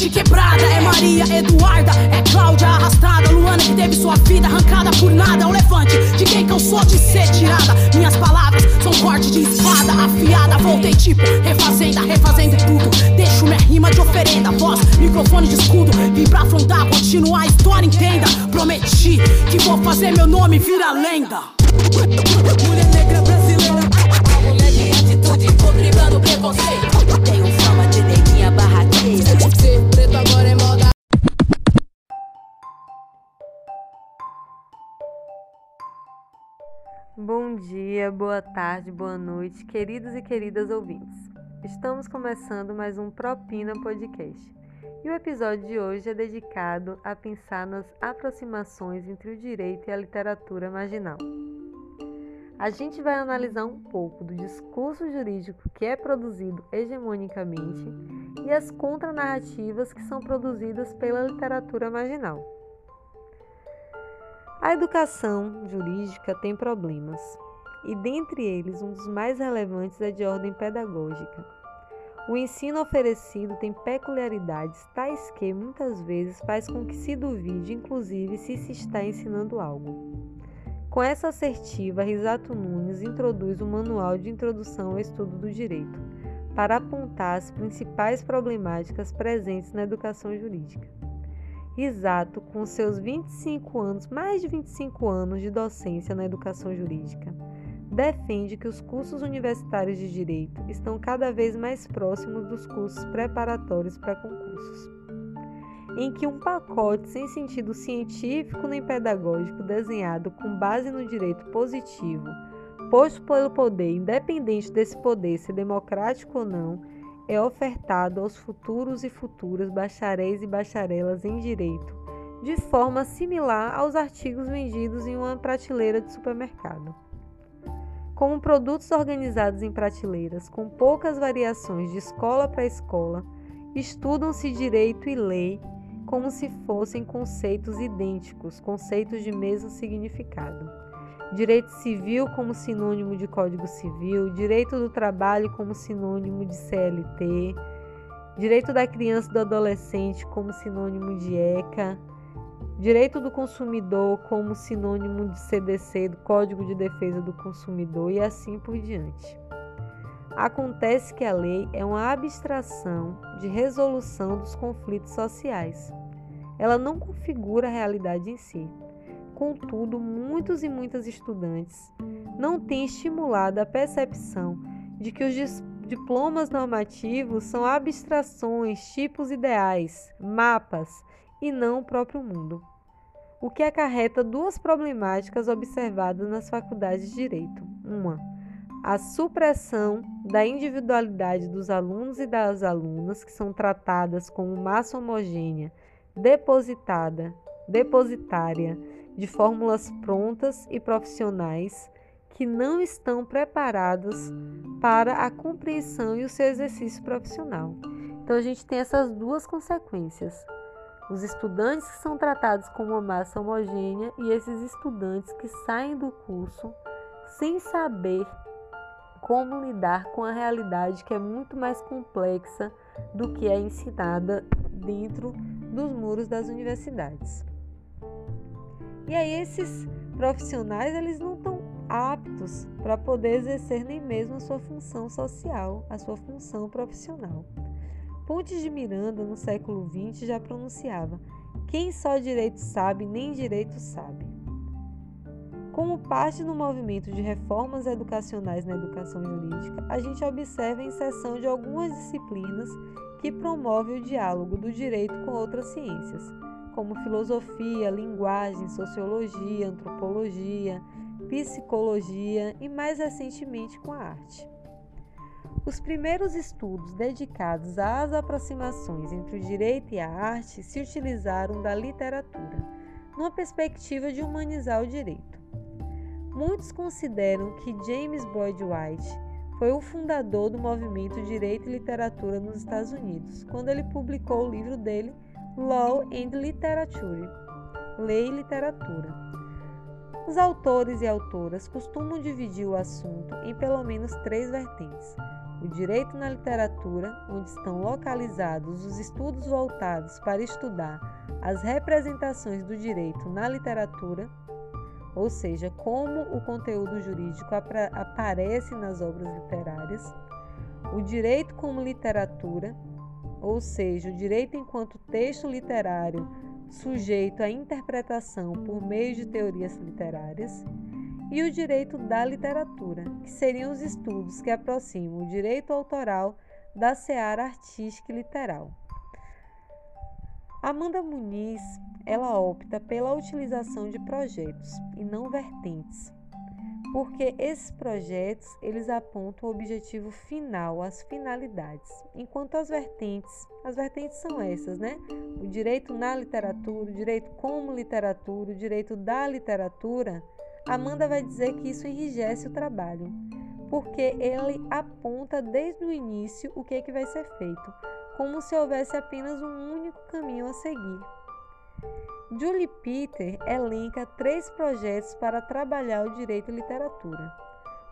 de quebrada. É Maria Eduarda, é Cláudia arrastada. Luana que teve sua vida arrancada por nada. É o levante de quem cansou de ser tirada. Minhas palavras são corte de espada afiada. Voltei tipo refazenda, refazendo tudo. Deixo minha rima de oferenda. Voz, microfone de escudo. Vim pra afrontar, continuar a história, entenda. Prometi que vou fazer meu nome virar lenda. Mulher negra brasileira. Mulher de atitude, vou driblando preconceito. Bom dia, boa tarde, boa noite, queridos e queridas ouvintes. Estamos começando mais um Propina Podcast. E o episódio de hoje é dedicado a pensar nas aproximações entre o direito e a literatura marginal. A gente vai analisar um pouco do discurso jurídico que é produzido hegemonicamente e as contranarrativas que são produzidas pela literatura marginal. A educação jurídica tem problemas, e dentre eles, um dos mais relevantes é de ordem pedagógica. O ensino oferecido tem peculiaridades tais que muitas vezes faz com que se duvide, inclusive, se se está ensinando algo. Com essa assertiva, Risato Nunes introduz o Manual de Introdução ao Estudo do Direito, para apontar as principais problemáticas presentes na educação jurídica. Risato, com seus 25 anos, mais de 25 anos de docência na educação jurídica, defende que os cursos universitários de direito estão cada vez mais próximos dos cursos preparatórios para concursos, em que um pacote sem sentido científico nem pedagógico desenhado com base no direito positivo, posto pelo poder, independente desse poder ser democrático ou não, é ofertado aos futuros e futuras bacharéis e bacharelas em direito, de forma similar aos artigos vendidos em uma prateleira de supermercado. Como produtos organizados em prateleiras, com poucas variações de escola para escola, estudam-se direito e lei como se fossem conceitos idênticos, conceitos de mesmo significado direito civil como sinônimo de Código Civil, direito do trabalho como sinônimo de CLT, direito da criança e do adolescente como sinônimo de ECA, direito do consumidor como sinônimo de CDC, do Código de Defesa do Consumidor e assim por diante. Acontece que a lei é uma abstração de resolução dos conflitos sociais. Ela não configura a realidade em si. Contudo, muitos e muitas estudantes não têm estimulado a percepção de que os diplomas normativos são abstrações, tipos ideais, mapas e não o próprio mundo. O que acarreta duas problemáticas observadas nas faculdades de direito. Uma, a supressão da individualidade dos alunos e das alunas, que são tratadas como massa homogênea, depositada, depositária de fórmulas prontas e profissionais que não estão preparados para a compreensão e o seu exercício profissional. Então a gente tem essas duas consequências. Os estudantes que são tratados como uma massa homogênea e esses estudantes que saem do curso sem saber como lidar com a realidade que é muito mais complexa do que é ensinada dentro dos muros das universidades. E aí esses profissionais, eles não estão aptos para poder exercer nem mesmo a sua função social, a sua função profissional. Pontes de Miranda, no século XX, já pronunciava: quem só direito sabe, nem direito sabe. Como parte do movimento de reformas educacionais na educação jurídica, a gente observa a inserção de algumas disciplinas que promovem o diálogo do direito com outras ciências como filosofia, linguagem, sociologia, antropologia, psicologia e mais recentemente com a arte. Os primeiros estudos dedicados às aproximações entre o direito e a arte se utilizaram da literatura, numa perspectiva de humanizar o direito. Muitos consideram que James Boyd White foi o fundador do movimento Direito e Literatura nos Estados Unidos, quando ele publicou o livro dele Law and Literature Lei e Literatura. Os autores e autoras costumam dividir o assunto em pelo menos três vertentes: o direito na literatura, onde estão localizados os estudos voltados para estudar as representações do direito na literatura, ou seja, como o conteúdo jurídico aparece nas obras literárias, o direito como literatura, ou seja, o direito enquanto texto literário sujeito à interpretação por meio de teorias literárias, e o direito da literatura, que seriam os estudos que aproximam o direito autoral da seara artística e literal. Amanda Muniz, ela opta pela utilização de projetos e não vertentes, porque esses projetos eles apontam o objetivo final, as finalidades, enquanto as vertentes, as vertentes são essas, né? O direito na literatura, o direito como literatura, o direito da literatura, Amanda vai dizer que isso enrijece o trabalho, porque ele aponta desde o início o que, é que vai ser feito, como se houvesse apenas um único caminho a seguir. Julie Peter elenca três projetos para trabalhar o direito e literatura.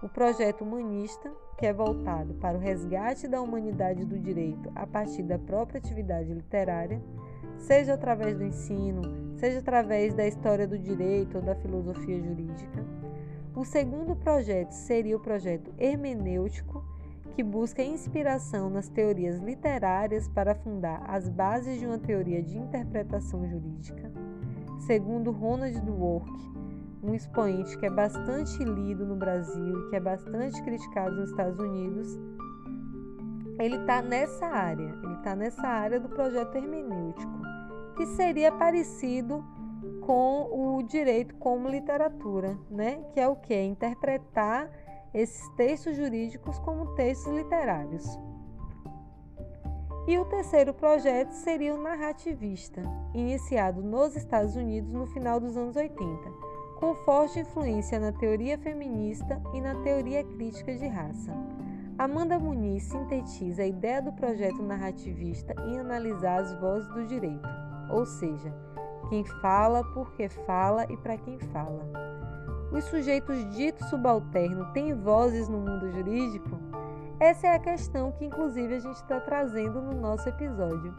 O projeto humanista, que é voltado para o resgate da humanidade do direito a partir da própria atividade literária, seja através do ensino, seja através da história do direito ou da filosofia jurídica. O segundo projeto seria o projeto hermenêutico, que busca inspiração nas teorias literárias para fundar as bases de uma teoria de interpretação jurídica. Segundo Ronald Dwork, um expoente que é bastante lido no Brasil e que é bastante criticado nos Estados Unidos, ele está nessa área, ele está nessa área do projeto hermenêutico, que seria parecido com o direito como literatura, né? Que é o que? Interpretar esses textos jurídicos como textos literários. E o terceiro projeto seria o narrativista, iniciado nos Estados Unidos no final dos anos 80, com forte influência na teoria feminista e na teoria crítica de raça. Amanda Muniz sintetiza a ideia do projeto narrativista em analisar as vozes do direito, ou seja, quem fala, por que fala e para quem fala. Os sujeitos ditos subalternos têm vozes no mundo jurídico? Essa é a questão que, inclusive, a gente está trazendo no nosso episódio.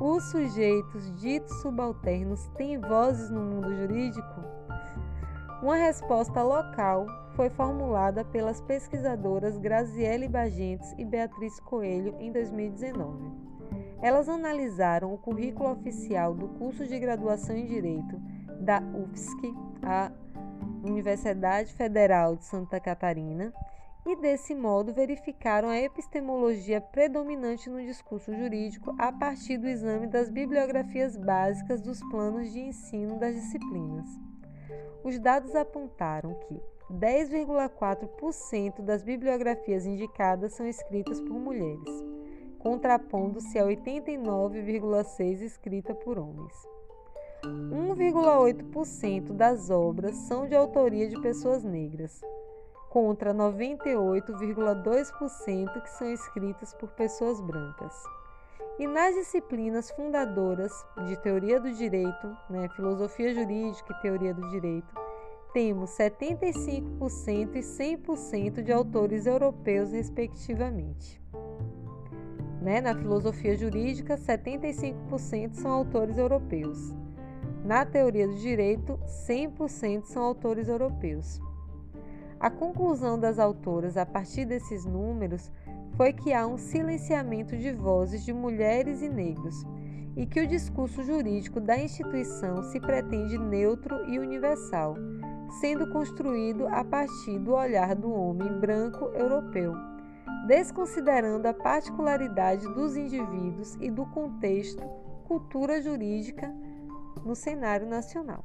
Os sujeitos ditos subalternos têm vozes no mundo jurídico? Uma resposta local foi formulada pelas pesquisadoras Graziele Bagentes e Beatriz Coelho em 2019. Elas analisaram o currículo oficial do curso de graduação em Direito da UFSC, a Universidade Federal de Santa Catarina, e desse modo verificaram a epistemologia predominante no discurso jurídico a partir do exame das bibliografias básicas dos planos de ensino das disciplinas. Os dados apontaram que 10,4% das bibliografias indicadas são escritas por mulheres, contrapondo-se a 89,6% escrita por homens. 1,8% das obras são de autoria de pessoas negras, contra 98,2% que são escritas por pessoas brancas. E nas disciplinas fundadoras de teoria do direito, né, filosofia jurídica e teoria do direito, temos 75% e 100% de autores europeus, respectivamente. Né? Na filosofia jurídica, 75% são autores europeus. Na teoria do direito, 100% são autores europeus. A conclusão das autoras a partir desses números foi que há um silenciamento de vozes de mulheres e negros e que o discurso jurídico da instituição se pretende neutro e universal, sendo construído a partir do olhar do homem branco europeu, desconsiderando a particularidade dos indivíduos e do contexto cultura jurídica no cenário nacional.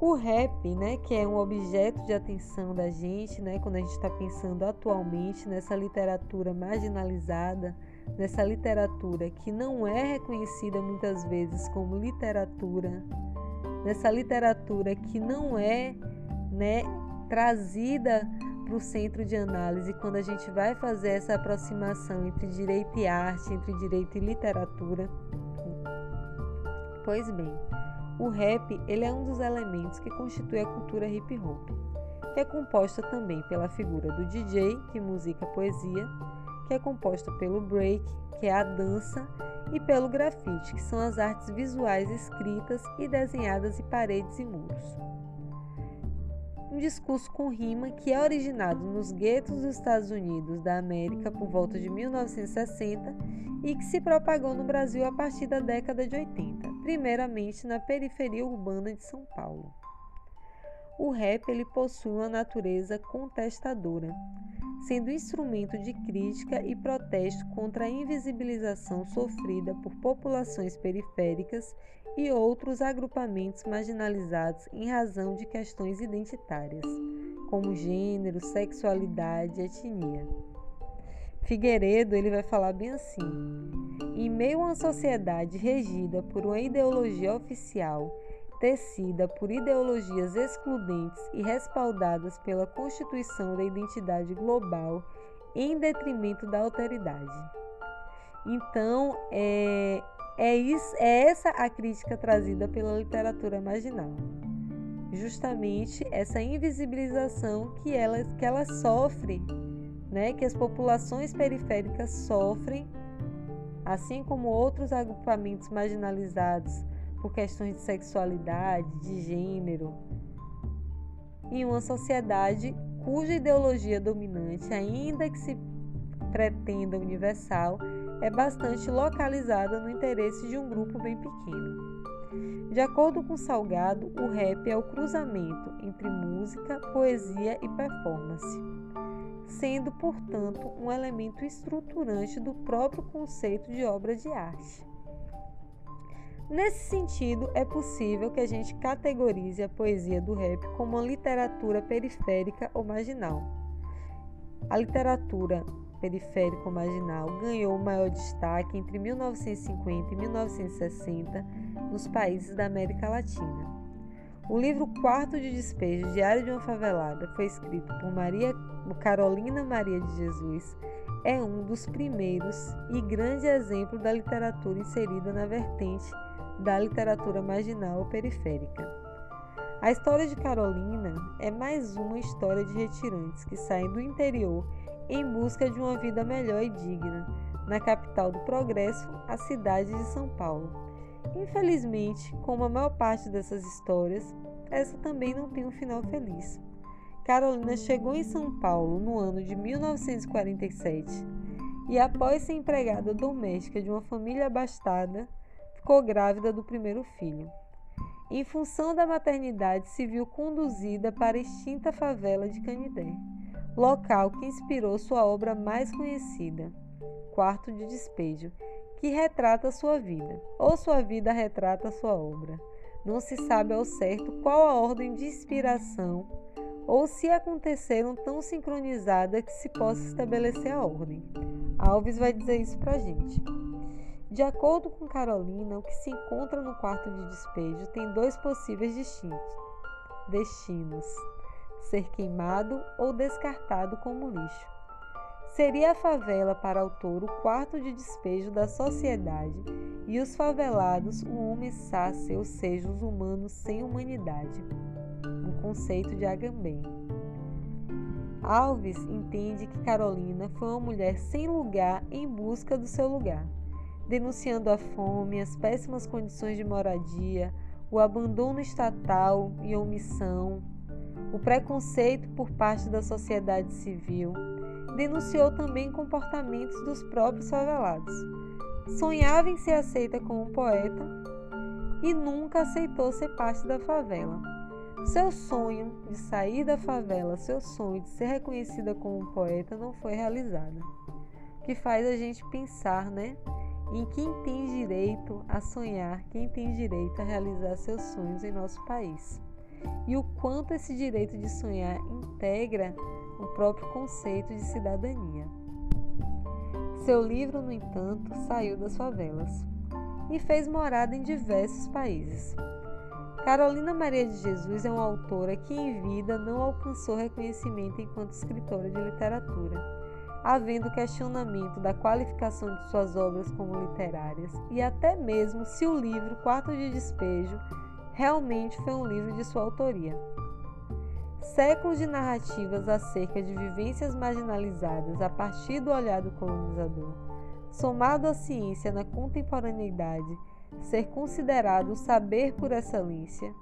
O rap, né, que é um objeto de atenção da gente, né, quando a gente está pensando atualmente nessa literatura marginalizada, nessa literatura que não é reconhecida muitas vezes como literatura nessa literatura que não é né, trazida para o centro de análise quando a gente vai fazer essa aproximação entre direito e arte, entre direito e literatura. Pois bem, o rap ele é um dos elementos que constitui a cultura hip hop. que é composta também pela figura do DJ, que musica poesia, que é composta pelo break, que é a dança, e pelo grafite, que são as artes visuais escritas e desenhadas em paredes e muros. Um discurso com rima que é originado nos guetos dos Estados Unidos da América por volta de 1960 e que se propagou no Brasil a partir da década de 80, primeiramente na periferia urbana de São Paulo. O rap ele possui uma natureza contestadora, sendo instrumento de crítica e protesto contra a invisibilização sofrida por populações periféricas e outros agrupamentos marginalizados em razão de questões identitárias, como gênero, sexualidade e etnia. Figueiredo ele vai falar bem assim: em meio a uma sociedade regida por uma ideologia oficial tecida por ideologias excludentes e respaldadas pela constituição da identidade global em detrimento da alteridade. Então, é, é, isso, é essa a crítica trazida pela literatura marginal. Justamente essa invisibilização que ela, que ela sofre, né, que as populações periféricas sofrem, assim como outros agrupamentos marginalizados por questões de sexualidade, de gênero, em uma sociedade cuja ideologia dominante, ainda que se pretenda universal, é bastante localizada no interesse de um grupo bem pequeno. De acordo com Salgado, o rap é o cruzamento entre música, poesia e performance, sendo, portanto, um elemento estruturante do próprio conceito de obra de arte. Nesse sentido, é possível que a gente categorize a poesia do rap como uma literatura periférica ou marginal. A literatura periférica ou marginal ganhou maior destaque entre 1950 e 1960 nos países da América Latina. O livro Quarto de Despejo, Diário de uma Favelada, foi escrito por Maria, Carolina Maria de Jesus, é um dos primeiros e grande exemplo da literatura inserida na vertente da literatura marginal ou periférica. A história de Carolina é mais uma história de retirantes que saem do interior em busca de uma vida melhor e digna, na capital do progresso, a cidade de São Paulo. Infelizmente, como a maior parte dessas histórias, essa também não tem um final feliz. Carolina chegou em São Paulo no ano de 1947 e, após ser empregada doméstica de uma família abastada, ficou grávida do primeiro filho. Em função da maternidade, se viu conduzida para a extinta favela de Canidé, local que inspirou sua obra mais conhecida, Quarto de Despejo, que retrata sua vida, ou sua vida retrata sua obra. Não se sabe ao certo qual a ordem de inspiração ou se aconteceram tão sincronizada que se possa estabelecer a ordem. Alves vai dizer isso pra gente. De acordo com Carolina, o que se encontra no quarto de despejo tem dois possíveis destinos: ser queimado ou descartado como lixo. Seria a favela para autor o quarto de despejo da sociedade e os favelados o homem sace, ou seja, os humanos sem humanidade. Conceito de Agamben. Alves entende que Carolina foi uma mulher sem lugar em busca do seu lugar denunciando a fome, as péssimas condições de moradia, o abandono estatal e omissão, o preconceito por parte da sociedade civil. Denunciou também comportamentos dos próprios favelados. Sonhava em ser aceita como poeta e nunca aceitou ser parte da favela. Seu sonho de sair da favela, seu sonho de ser reconhecida como poeta não foi realizado. Que faz a gente pensar, né? em quem tem direito a sonhar, quem tem direito a realizar seus sonhos em nosso país. E o quanto esse direito de sonhar integra o próprio conceito de cidadania. Seu livro, no entanto, saiu das favelas e fez morada em diversos países. Carolina Maria de Jesus é uma autora que em vida não alcançou reconhecimento enquanto escritora de literatura havendo questionamento da qualificação de suas obras como literárias e até mesmo se o livro Quarto de Despejo realmente foi um livro de sua autoria. Séculos de narrativas acerca de vivências marginalizadas a partir do olhar do colonizador, somado à ciência na contemporaneidade, ser considerado saber por excelência,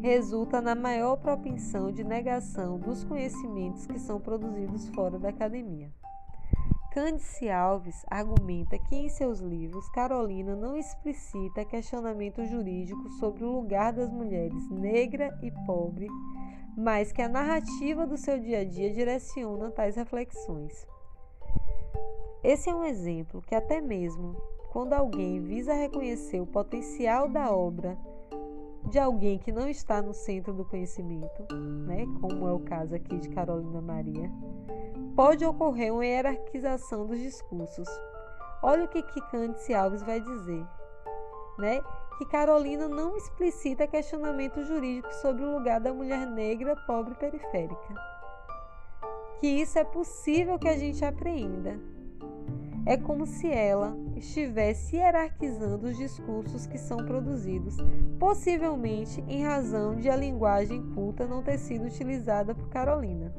resulta na maior propensão de negação dos conhecimentos que são produzidos fora da academia. Cândice Alves argumenta que em seus livros Carolina não explicita questionamento jurídico sobre o lugar das mulheres negra e pobre, mas que a narrativa do seu dia a dia direciona tais reflexões. Esse é um exemplo que até mesmo quando alguém visa reconhecer o potencial da obra de alguém que não está no centro do conhecimento, né, como é o caso aqui de Carolina Maria, pode ocorrer uma hierarquização dos discursos. Olha o que, Candice Alves vai dizer, né? Que Carolina não explicita questionamento jurídico sobre o lugar da mulher negra, pobre e periférica. Que isso é possível que a gente apreenda. É como se ela estivesse hierarquizando os discursos que são produzidos, possivelmente em razão de a linguagem culta não ter sido utilizada por Carolina.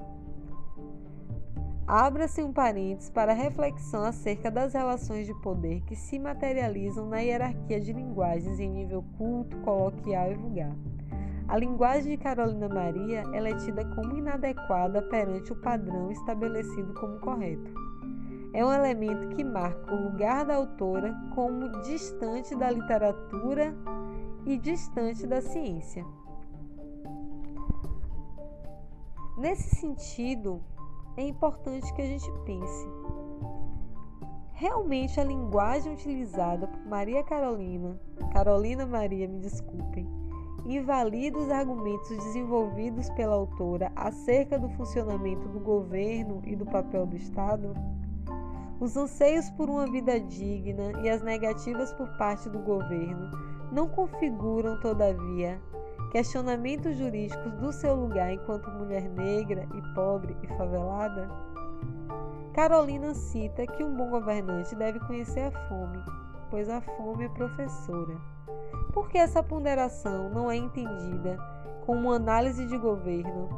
Abra-se um parênteses para reflexão acerca das relações de poder que se materializam na hierarquia de linguagens em nível culto, coloquial e vulgar. A linguagem de Carolina Maria é tida como inadequada perante o padrão estabelecido como correto. É um elemento que marca o lugar da autora como distante da literatura e distante da ciência. Nesse sentido, é importante que a gente pense. Realmente a linguagem utilizada por Maria Carolina, Carolina Maria, me desculpem, invalida os argumentos desenvolvidos pela autora acerca do funcionamento do governo e do papel do Estado? Os anseios por uma vida digna e as negativas por parte do governo não configuram, todavia, questionamentos jurídicos do seu lugar enquanto mulher negra e pobre e favelada? Carolina cita que um bom governante deve conhecer a fome, pois a fome é professora. Por que essa ponderação não é entendida como análise de governo,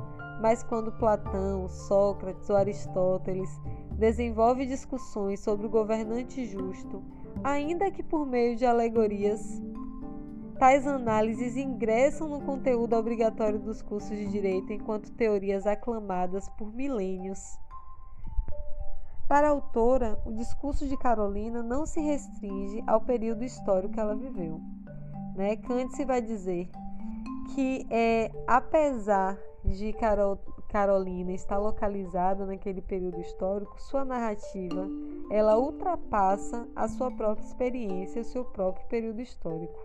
mas quando Platão, Sócrates ou Aristóteles desenvolve discussões sobre o governante justo, ainda que por meio de alegorias Tais análises ingressam no conteúdo obrigatório dos cursos de direito enquanto teorias aclamadas por milênios. Para a autora, o discurso de Carolina não se restringe ao período histórico que ela viveu. Né? Kant vai dizer que, é, apesar de Carol, Carolina estar localizada naquele período histórico, sua narrativa ela ultrapassa a sua própria experiência, o seu próprio período histórico.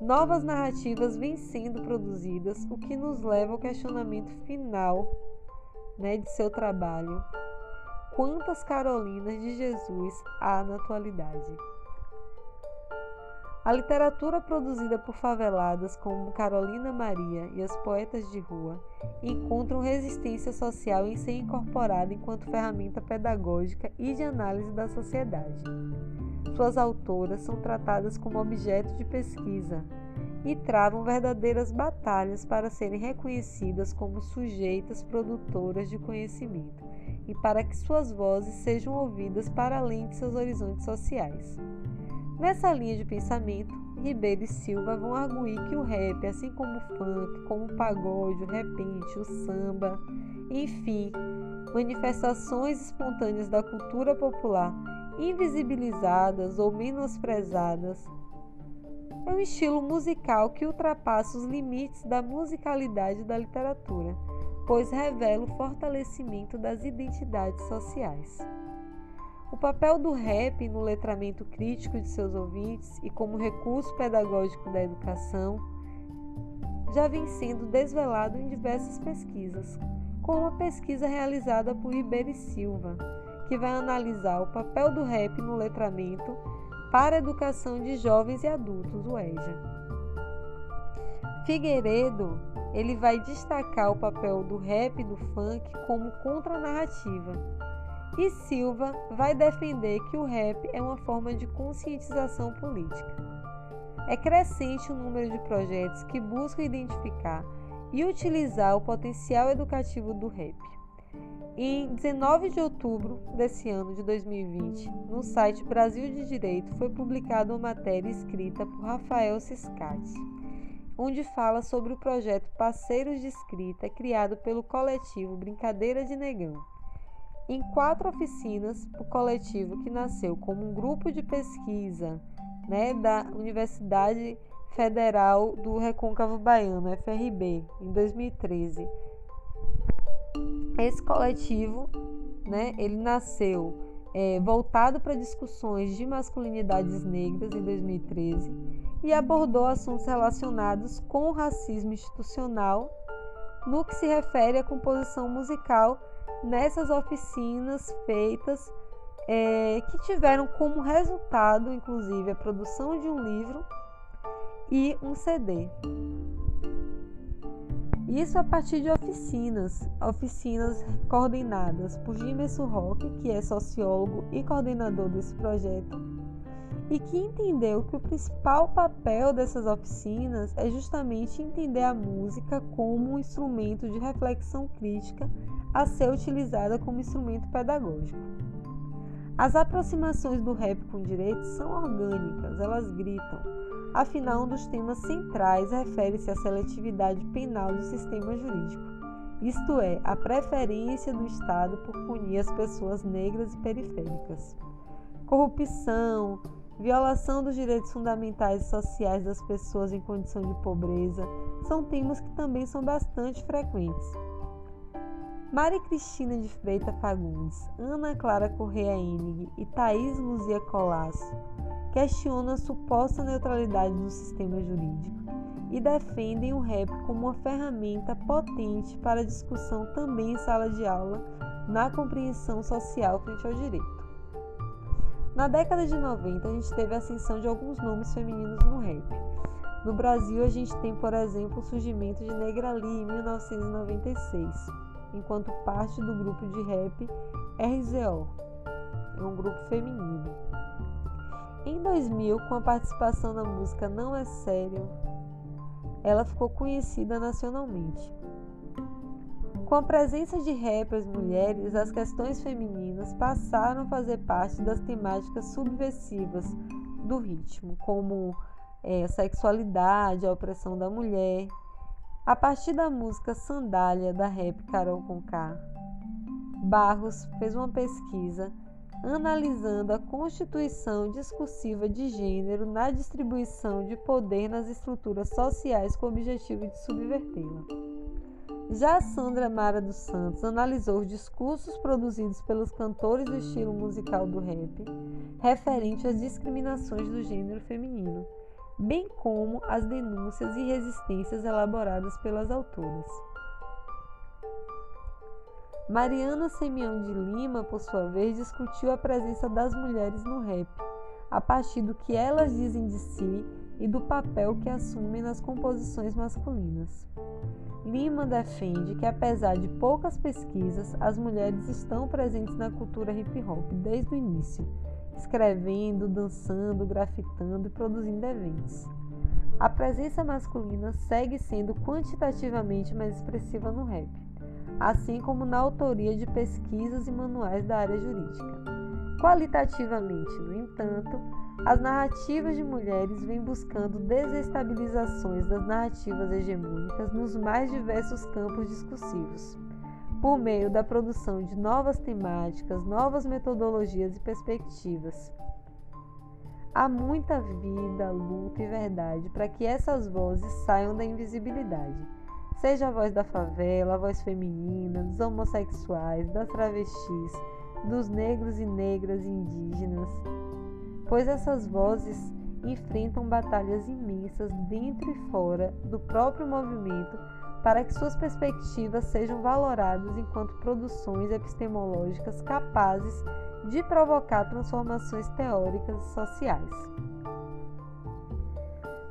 Novas narrativas vêm sendo produzidas, o que nos leva ao questionamento final né, de seu trabalho. Quantas Carolinas de Jesus há na atualidade? A literatura produzida por faveladas como Carolina Maria e as poetas de rua encontram resistência social em ser incorporada enquanto ferramenta pedagógica e de análise da sociedade. Suas autoras são tratadas como objeto de pesquisa e travam verdadeiras batalhas para serem reconhecidas como sujeitas produtoras de conhecimento e para que suas vozes sejam ouvidas para além de seus horizontes sociais. Nessa linha de pensamento, Ribeiro e Silva vão arguir que o rap, assim como o funk, como o pagode, o repente, o samba, enfim, manifestações espontâneas da cultura popular invisibilizadas ou menosprezadas. É um estilo musical que ultrapassa os limites da musicalidade da literatura, pois revela o fortalecimento das identidades sociais. O papel do rap no letramento crítico de seus ouvintes e como recurso pedagógico da educação já vem sendo desvelado em diversas pesquisas, como a pesquisa realizada por Ribeiro Silva, que vai analisar o papel do rap no letramento para a educação de jovens e adultos, o EJA. Figueiredo, ele vai destacar o papel do rap e do funk como contranarrativa. E Silva vai defender que o rap é uma forma de conscientização política. É crescente o número de projetos que buscam identificar e utilizar o potencial educativo do rap. Em 19 de outubro desse ano de 2020, no site Brasil de Direito foi publicada uma matéria escrita por Rafael Ciscati, onde fala sobre o projeto Parceiros de Escrita criado pelo coletivo Brincadeira de Negão. Em quatro oficinas, o coletivo que nasceu como um grupo de pesquisa né, da Universidade Federal do Recôncavo Baiano, FRB, em 2013 esse coletivo, né, ele nasceu é, voltado para discussões de masculinidades negras em 2013 e abordou assuntos relacionados com o racismo institucional no que se refere à composição musical nessas oficinas feitas é, que tiveram como resultado, inclusive, a produção de um livro e um CD. Isso a partir de oficinas, oficinas coordenadas por Jimerson Roque, que é sociólogo e coordenador desse projeto, e que entendeu que o principal papel dessas oficinas é justamente entender a música como um instrumento de reflexão crítica a ser utilizada como instrumento pedagógico. As aproximações do rap com direitos são orgânicas, elas gritam, Afinal, um dos temas centrais refere-se à seletividade penal do sistema jurídico, isto é, a preferência do Estado por punir as pessoas negras e periféricas. Corrupção, violação dos direitos fundamentais e sociais das pessoas em condição de pobreza são temas que também são bastante frequentes. Maria Cristina de Freitas Fagundes, Ana Clara Correia Enig e Thaís Luzia Colasso questionam a suposta neutralidade do sistema jurídico e defendem o rap como uma ferramenta potente para discussão também em sala de aula na compreensão social frente ao direito. Na década de 90, a gente teve a ascensão de alguns nomes femininos no rap. No Brasil, a gente tem, por exemplo, o surgimento de Negra Lee em 1996, enquanto parte do grupo de rap RZO, é um grupo feminino. Em 2000, com a participação na música Não é Sério, ela ficou conhecida nacionalmente. Com a presença de rappers mulheres, as questões femininas passaram a fazer parte das temáticas subversivas do ritmo, como é, sexualidade, a opressão da mulher. A partir da música Sandália da rap Carol Conká, Barros fez uma pesquisa analisando a constituição discursiva de gênero na distribuição de poder nas estruturas sociais com o objetivo de subvertê-la. Já Sandra Mara dos Santos analisou os discursos produzidos pelos cantores do estilo musical do rap, referente às discriminações do gênero feminino, bem como as denúncias e resistências elaboradas pelas autoras. Mariana Semião de Lima, por sua vez, discutiu a presença das mulheres no rap, a partir do que elas dizem de si e do papel que assumem nas composições masculinas. Lima defende que, apesar de poucas pesquisas, as mulheres estão presentes na cultura hip hop desde o início, escrevendo, dançando, grafitando e produzindo eventos. A presença masculina segue sendo quantitativamente mais expressiva no rap assim como na autoria de pesquisas e manuais da área jurídica. Qualitativamente, no entanto, as narrativas de mulheres vêm buscando desestabilizações das narrativas hegemônicas nos mais diversos campos discursivos, por meio da produção de novas temáticas, novas metodologias e perspectivas. Há muita vida, luta e verdade para que essas vozes saiam da invisibilidade Seja a voz da favela, a voz feminina, dos homossexuais, das travestis, dos negros e negras indígenas, pois essas vozes enfrentam batalhas imensas dentro e fora do próprio movimento para que suas perspectivas sejam valoradas enquanto produções epistemológicas capazes de provocar transformações teóricas e sociais.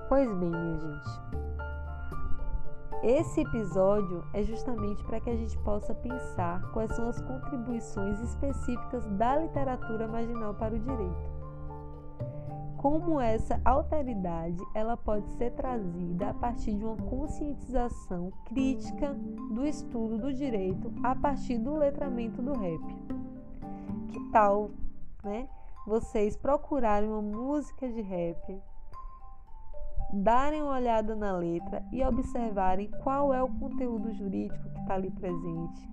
Pois bem, minha gente, esse episódio é justamente para que a gente possa pensar quais são as contribuições específicas da literatura marginal para o direito. Como essa alteridade ela pode ser trazida a partir de uma conscientização crítica do estudo do direito a partir do letramento do rap. Que tal, né? Vocês procurarem uma música de rap, darem uma olhada na letra e observarem qual é o conteúdo jurídico que está ali presente,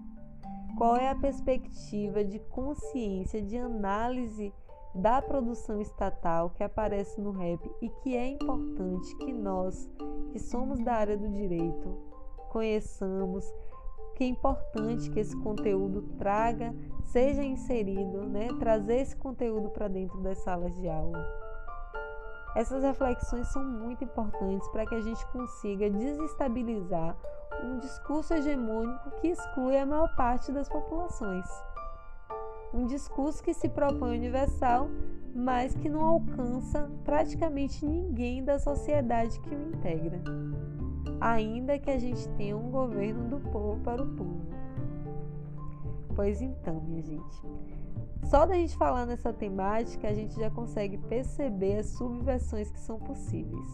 qual é a perspectiva de consciência, de análise da produção estatal que aparece no rap e que é importante que nós, que somos da área do direito, conheçamos, que é importante que esse conteúdo traga, seja inserido, né, trazer esse conteúdo para dentro das salas de aula. Essas reflexões são muito importantes para que a gente consiga desestabilizar um discurso hegemônico que exclui a maior parte das populações um discurso que se propõe universal, mas que não alcança praticamente ninguém da sociedade que o integra, ainda que a gente tenha um governo do povo para o povo. Pois então, minha gente, só da gente falar nessa temática, a gente já consegue perceber as subversões que são possíveis.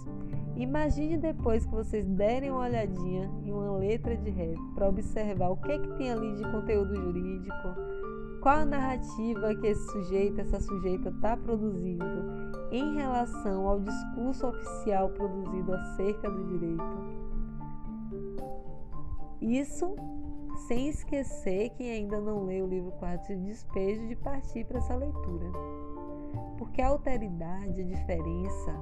Imagine depois que vocês derem uma olhadinha em uma letra de rap para observar o que, é que tem ali de conteúdo jurídico, qual a narrativa que esse sujeito, essa sujeita está produzindo em relação ao discurso oficial produzido acerca do direito? Isso sem esquecer quem ainda não leu o livro Quarto de Despejo de partir para essa leitura. Porque a alteridade, a diferença,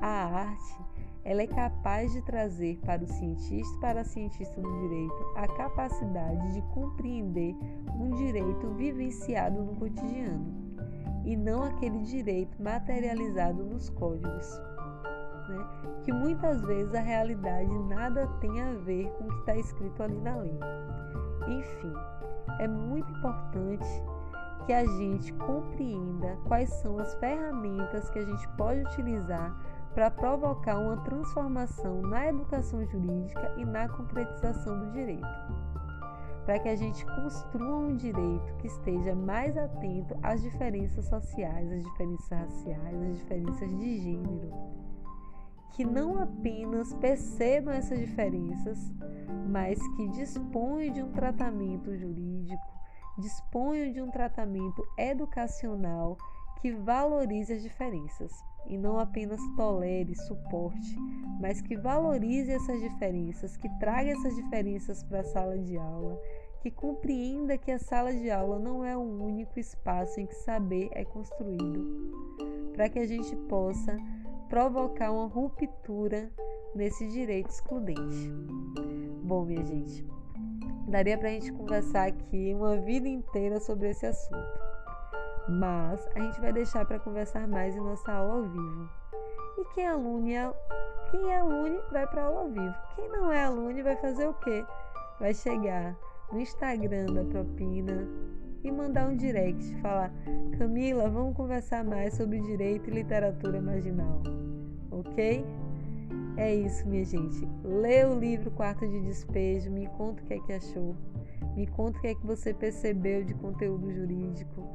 a arte ela é capaz de trazer para o cientista para a cientista do direito a capacidade de compreender um direito vivenciado no cotidiano e não aquele direito materializado nos códigos. Né? Que muitas vezes a realidade nada tem a ver com o que está escrito ali na lei. Enfim, é muito importante que a gente compreenda quais são as ferramentas que a gente pode utilizar para provocar uma transformação na educação jurídica e na concretização do direito. Para que a gente construa um direito que esteja mais atento às diferenças sociais, às diferenças raciais, às diferenças de gênero. Que não apenas percebam essas diferenças, mas que disponham de um tratamento jurídico, disponham de um tratamento educacional que valorize as diferenças e não apenas tolere, suporte, mas que valorize essas diferenças, que traga essas diferenças para a sala de aula, que compreenda que a sala de aula não é o único espaço em que saber é construído, para que a gente possa provocar uma ruptura nesse direito excludente. Bom, minha gente, daria para a gente conversar aqui uma vida inteira sobre esse assunto mas a gente vai deixar para conversar mais em nossa aula ao vivo. E quem é aluno, quem é aluno vai para aula ao vivo. Quem não é aluno vai fazer o quê? Vai chegar no Instagram da Propina e mandar um direct, falar: Camila, vamos conversar mais sobre direito e literatura marginal. Ok? É isso, minha gente. Lê o livro Quarto de Despejo, me conta o que é que achou. Me conta o que é que você percebeu de conteúdo jurídico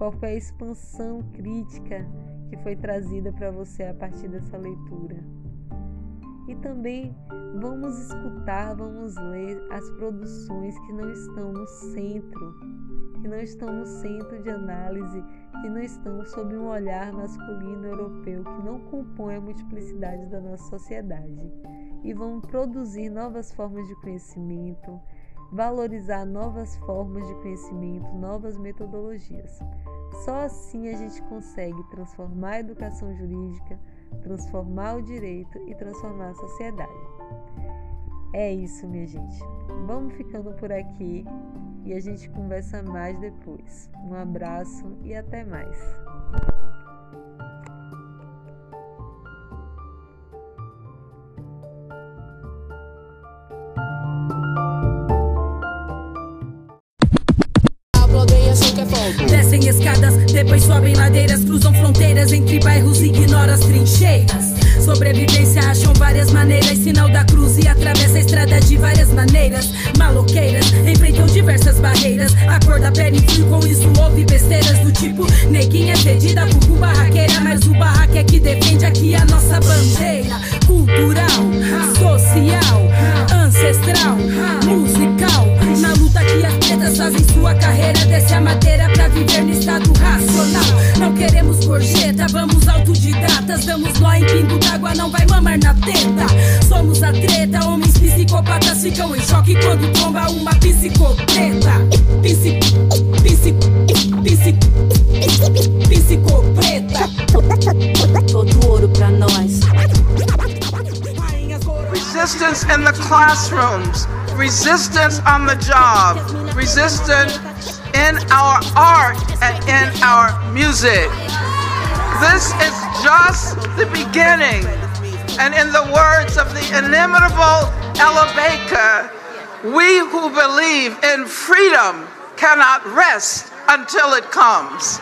qual foi a expansão crítica que foi trazida para você a partir dessa leitura? E também vamos escutar, vamos ler as produções que não estão no centro, que não estão no centro de análise, que não estão sob um olhar masculino europeu, que não compõe a multiplicidade da nossa sociedade. E vão produzir novas formas de conhecimento, valorizar novas formas de conhecimento, novas metodologias. Só assim a gente consegue transformar a educação jurídica, transformar o direito e transformar a sociedade. É isso, minha gente. Vamos ficando por aqui e a gente conversa mais depois. Um abraço e até mais. Maloqueiras enfrentam diversas barreiras. A cor da pele influi com isso, ouve besteiras do tipo: Neguinha é fedida, cucu barraqueira, mas o barraqueiro nossa bandeira cultural, social, ancestral, musical. Na luta que as pretas fazem sua carreira, desce a madeira pra viver no estado racional. Não queremos gorjeta, vamos autodidatas. Damos nó em pingo d'água, não vai mamar na teta. Somos a treta, psicopatas ficam em choque quando tomba uma psicopeta. Psic, psic, psic, psicopreta. Todo ouro pra nós. Resistance in the classrooms, resistance on the job, resistance in our art and in our music. This is just the beginning. And in the words of the inimitable Ella Baker, we who believe in freedom cannot rest until it comes.